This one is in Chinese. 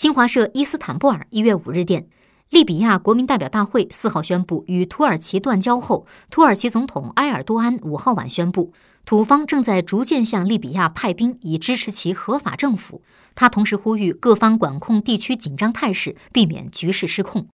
新华社伊斯坦布尔一月五日电利比亚国民代表大会四号宣布与土耳其断交后土耳其总统埃尔多安五号晚宣布土方正在逐渐向利比亚派兵以支持其合法政府。他同时呼吁各方管控地区紧张态势避免局势失控。